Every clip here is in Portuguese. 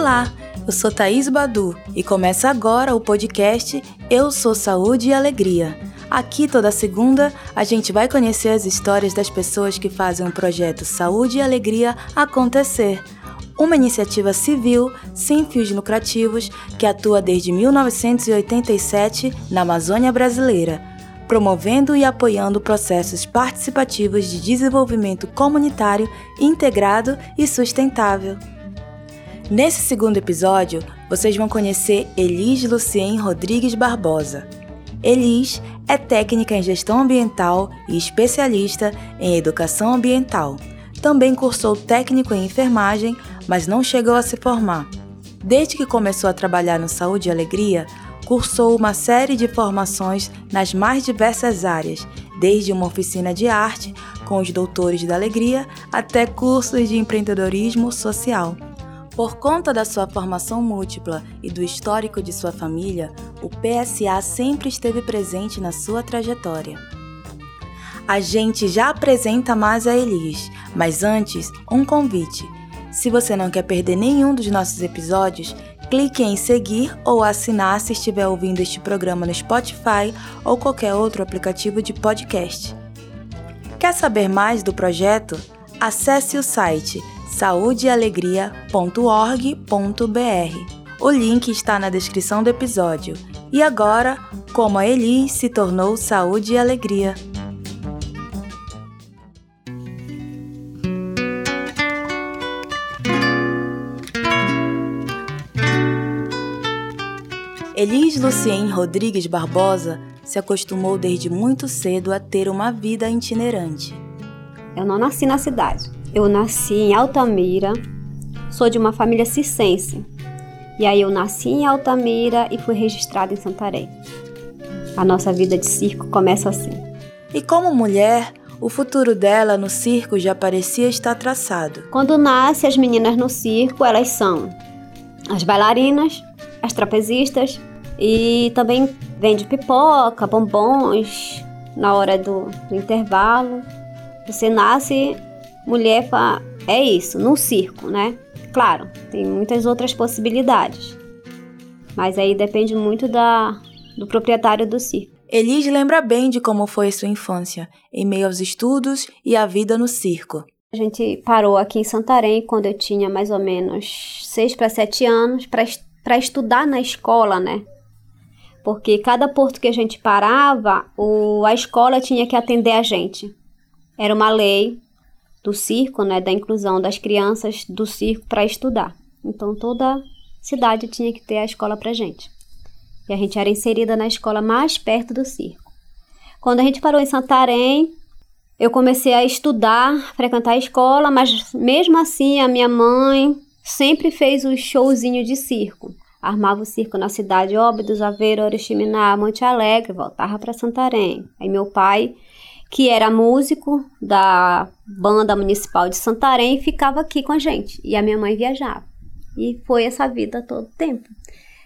Olá, eu sou Thaís Badu e começa agora o podcast Eu Sou Saúde e Alegria. Aqui toda segunda a gente vai conhecer as histórias das pessoas que fazem o projeto Saúde e Alegria acontecer. Uma iniciativa civil sem fins lucrativos que atua desde 1987 na Amazônia brasileira, promovendo e apoiando processos participativos de desenvolvimento comunitário integrado e sustentável. Nesse segundo episódio, vocês vão conhecer Elis Lucien Rodrigues Barbosa. Elis é técnica em gestão ambiental e especialista em educação ambiental. Também cursou técnico em enfermagem, mas não chegou a se formar. Desde que começou a trabalhar no Saúde e Alegria, cursou uma série de formações nas mais diversas áreas, desde uma oficina de arte com os doutores da alegria até cursos de empreendedorismo social. Por conta da sua formação múltipla e do histórico de sua família, o PSA sempre esteve presente na sua trajetória. A gente já apresenta mais a Elis, mas antes, um convite. Se você não quer perder nenhum dos nossos episódios, clique em seguir ou assinar se estiver ouvindo este programa no Spotify ou qualquer outro aplicativo de podcast. Quer saber mais do projeto? Acesse o site saudealegria.org.br. O link está na descrição do episódio. E agora, como a Eli se tornou saúde e alegria. Elis Lucien Rodrigues Barbosa se acostumou desde muito cedo a ter uma vida itinerante. Eu não nasci na cidade. Eu nasci em Altamira, sou de uma família circense. E aí eu nasci em Altamira e fui registrada em Santarém. A nossa vida de circo começa assim. E como mulher, o futuro dela no circo já parecia estar traçado. Quando nasce as meninas no circo, elas são as bailarinas, as trapezistas e também vende pipoca, bombons na hora do, do intervalo. Você nasce mulher é isso, no circo, né? Claro, tem muitas outras possibilidades. Mas aí depende muito da, do proprietário do circo. Elis lembra bem de como foi sua infância, em meio aos estudos e à vida no circo. A gente parou aqui em Santarém quando eu tinha mais ou menos 6 para 7 anos para estudar na escola, né? Porque cada porto que a gente parava, o, a escola tinha que atender a gente. Era uma lei do circo, né, da inclusão das crianças do circo para estudar. Então toda cidade tinha que ter a escola para gente. E a gente era inserida na escola mais perto do circo. Quando a gente parou em Santarém, eu comecei a estudar, frequentar a escola, mas mesmo assim a minha mãe sempre fez o showzinho de circo. Armava o circo na cidade Óbidos, Aveiro, Oriximiná, Monte Alegre, voltava para Santarém. Aí meu pai que era músico da banda municipal de Santarém, ficava aqui com a gente. E a minha mãe viajava. E foi essa vida todo o tempo.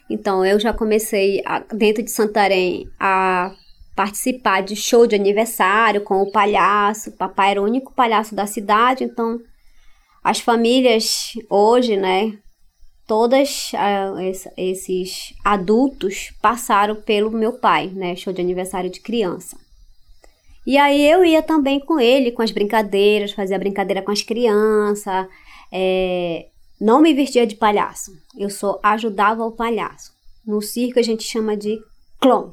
Então eu já comecei a, dentro de Santarém a participar de show de aniversário com o palhaço. O papai era o único palhaço da cidade, então as famílias hoje, né, todas esses adultos passaram pelo meu pai, né, show de aniversário de criança. E aí eu ia também com ele, com as brincadeiras, fazia brincadeira com as crianças. É, não me vestia de palhaço, eu só ajudava o palhaço. No circo a gente chama de clown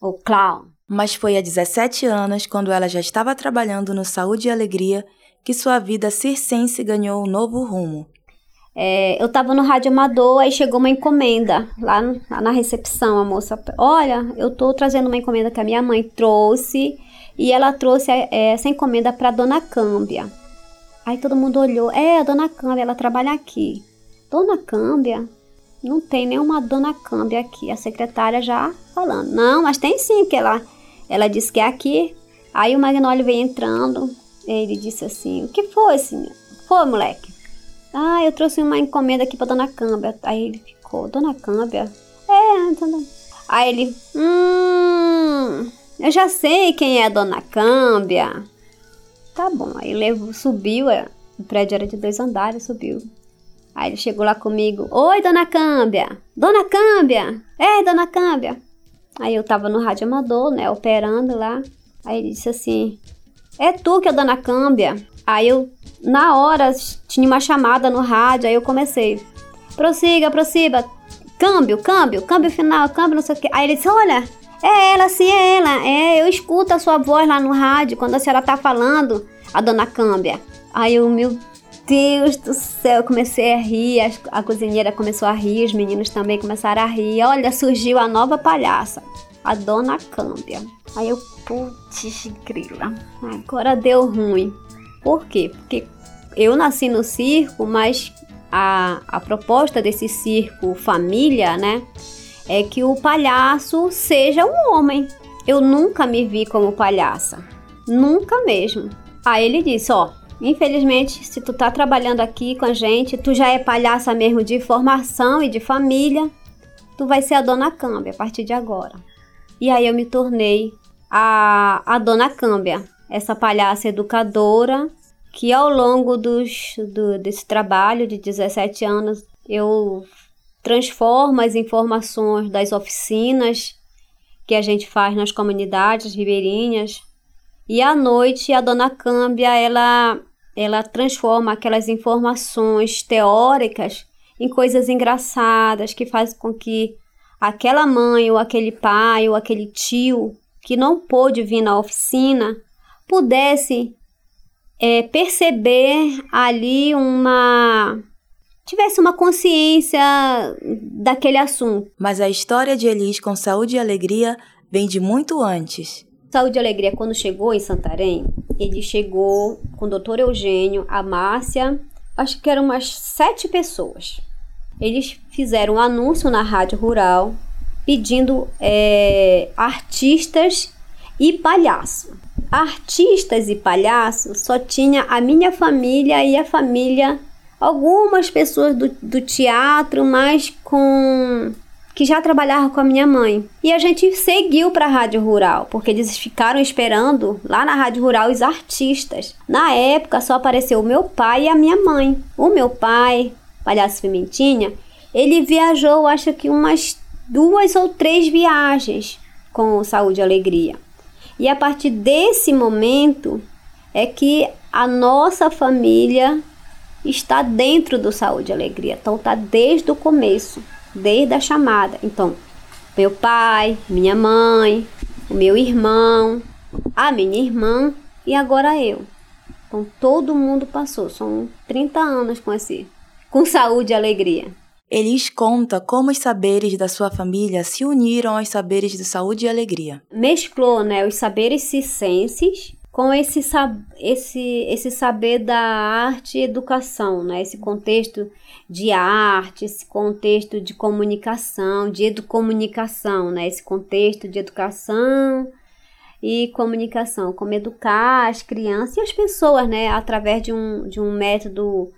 ou clown. Mas foi há 17 anos, quando ela já estava trabalhando no Saúde e Alegria, que sua vida circense ganhou um novo rumo. É, eu estava no rádio amador, aí chegou uma encomenda lá, lá na recepção. A moça, olha, eu estou trazendo uma encomenda que a minha mãe trouxe e ela trouxe é, essa encomenda para Dona Câmbia. Aí todo mundo olhou, é, a Dona Câmbia, ela trabalha aqui. Dona Câmbia? Não tem nenhuma Dona Câmbia aqui. A secretária já falando, não, mas tem sim, que ela, ela disse que é aqui. Aí o Magnólio veio entrando, ele disse assim, o que foi, senhor? Foi, moleque? Ah, eu trouxe uma encomenda aqui para Dona Câmbia. Aí ele ficou, Dona Câmbia? É, dona... Aí ele, hum... Eu já sei quem é a dona Câmbia. Tá bom, aí levou, subiu, é, o prédio era de dois andares, subiu. Aí ele chegou lá comigo: Oi, dona Câmbia! Dona Câmbia! É, dona Câmbia! Aí eu tava no rádio amador, né, operando lá. Aí ele disse assim: É tu que é a dona Câmbia? Aí eu, na hora, tinha uma chamada no rádio, aí eu comecei: Prossiga, prossiga, câmbio, câmbio, câmbio final, câmbio não sei o que. Aí ele disse: Olha, é ela, sim, é ela. É, eu escuto a sua voz lá no rádio quando a senhora tá falando, a dona Câmbia. Aí eu, meu Deus do céu, eu comecei a rir, a, a cozinheira começou a rir, os meninos também começaram a rir. Olha, surgiu a nova palhaça, a Dona Câmbia. Aí eu, putz, grila, agora deu ruim. Por quê? Porque eu nasci no circo, mas a, a proposta desse circo família, né, é que o palhaço seja um homem. Eu nunca me vi como palhaça, nunca mesmo. Aí ele disse, ó, Infelizmente, se tu tá trabalhando aqui com a gente, tu já é palhaça mesmo de formação e de família, tu vai ser a dona Câmbia a partir de agora. E aí eu me tornei a, a dona Câmbia, essa palhaça educadora que ao longo dos, do, desse trabalho de 17 anos eu transformo as informações das oficinas que a gente faz nas comunidades ribeirinhas. E à noite a dona Câmbia, ela ela transforma aquelas informações teóricas em coisas engraçadas que faz com que aquela mãe ou aquele pai ou aquele tio que não pôde vir na oficina pudesse é, perceber ali uma tivesse uma consciência daquele assunto. Mas a história de Elis com saúde e alegria vem de muito antes. Saúde e Alegria, quando chegou em Santarém, ele chegou com o doutor Eugênio, a Márcia, acho que eram umas sete pessoas. Eles fizeram um anúncio na Rádio Rural pedindo é, artistas e palhaço. Artistas e palhaço só tinha a minha família e a família, algumas pessoas do, do teatro, mas com que já trabalhava com a minha mãe. E a gente seguiu para a Rádio Rural, porque eles ficaram esperando lá na Rádio Rural os artistas. Na época só apareceu o meu pai e a minha mãe. O meu pai, palhaço Pimentinha, ele viajou acho que umas duas ou três viagens com Saúde e Alegria. E a partir desse momento é que a nossa família está dentro do Saúde e Alegria. Então tá desde o começo desde a chamada. Então, meu pai, minha mãe, o meu irmão, a minha irmã e agora eu. Então todo mundo passou, são 30 anos com esse, com saúde e alegria. Elis conta como os saberes da sua família se uniram aos saberes de saúde e alegria. Mesclou, né, os saberes circenses com esse, esse, esse saber da arte e educação, né? esse contexto de arte, esse contexto de comunicação, de educomunicação, né? esse contexto de educação e comunicação, como educar as crianças e as pessoas né? através de um, de um método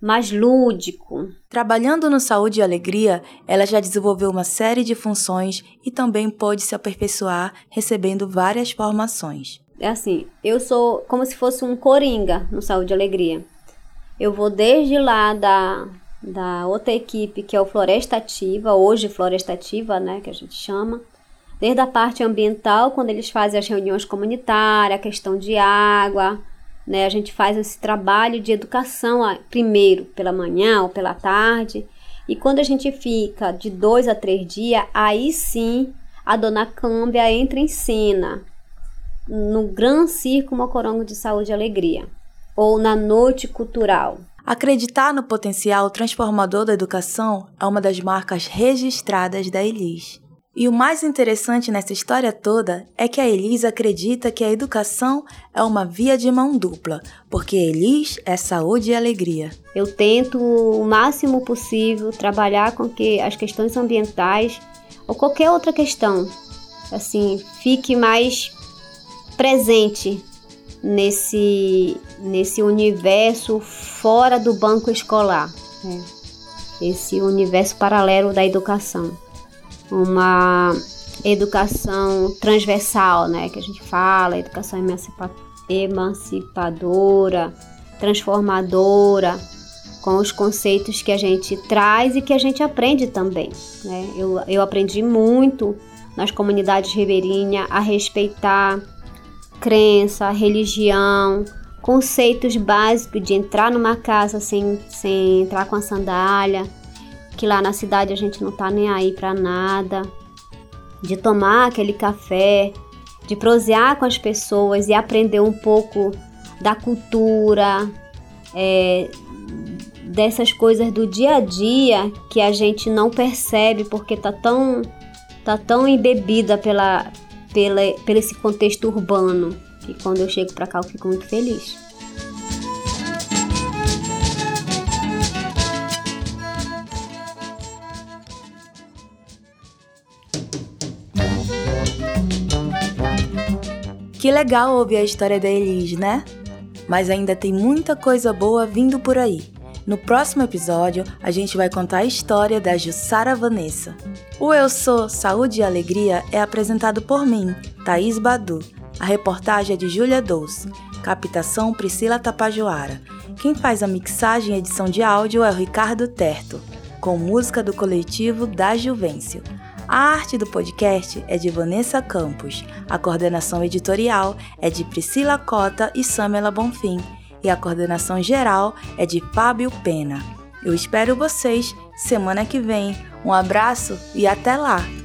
mais lúdico. Trabalhando no Saúde e Alegria, ela já desenvolveu uma série de funções e também pode se aperfeiçoar recebendo várias formações é assim, eu sou como se fosse um coringa no Saúde e Alegria. Eu vou desde lá da, da outra equipe, que é o Floresta Ativa, hoje Floresta Ativa, né, que a gente chama, desde a parte ambiental, quando eles fazem as reuniões comunitárias, a questão de água, né, a gente faz esse trabalho de educação primeiro pela manhã ou pela tarde, e quando a gente fica de dois a três dias, aí sim a dona Câmbia entra em cena, no Gran Circo Mocorongo de Saúde e Alegria, ou na Noite Cultural. Acreditar no potencial transformador da educação é uma das marcas registradas da Elis. E o mais interessante nessa história toda é que a Elis acredita que a educação é uma via de mão dupla, porque Elis é saúde e alegria. Eu tento o máximo possível trabalhar com que as questões ambientais ou qualquer outra questão assim fique mais presente nesse, nesse universo fora do banco escolar, né? esse universo paralelo da educação. Uma educação transversal, né, que a gente fala, educação emancipa emancipadora, transformadora, com os conceitos que a gente traz e que a gente aprende também. Né? Eu, eu aprendi muito nas comunidades ribeirinhas a respeitar crença, religião, conceitos básicos de entrar numa casa sem, sem entrar com a sandália, que lá na cidade a gente não tá nem aí para nada, de tomar aquele café, de prosear com as pessoas e aprender um pouco da cultura, é, dessas coisas do dia a dia que a gente não percebe porque tá tão tá tão embebida pela, pela pelo esse contexto urbano que quando eu chego para cá eu fico muito feliz. Que legal ouvir a história da Elis, né? Mas ainda tem muita coisa boa vindo por aí. No próximo episódio, a gente vai contar a história da Jussara Vanessa. O Eu Sou Saúde e Alegria é apresentado por mim, Thaís Badu. A reportagem é de Júlia Dous. Captação Priscila Tapajoara. Quem faz a mixagem e edição de áudio é o Ricardo Terto, com música do coletivo da Juvencio. A arte do podcast é de Vanessa Campos. A coordenação editorial é de Priscila Cota e Samela Bonfim. E a coordenação geral é de Fábio Pena. Eu espero vocês semana que vem. Um abraço e até lá!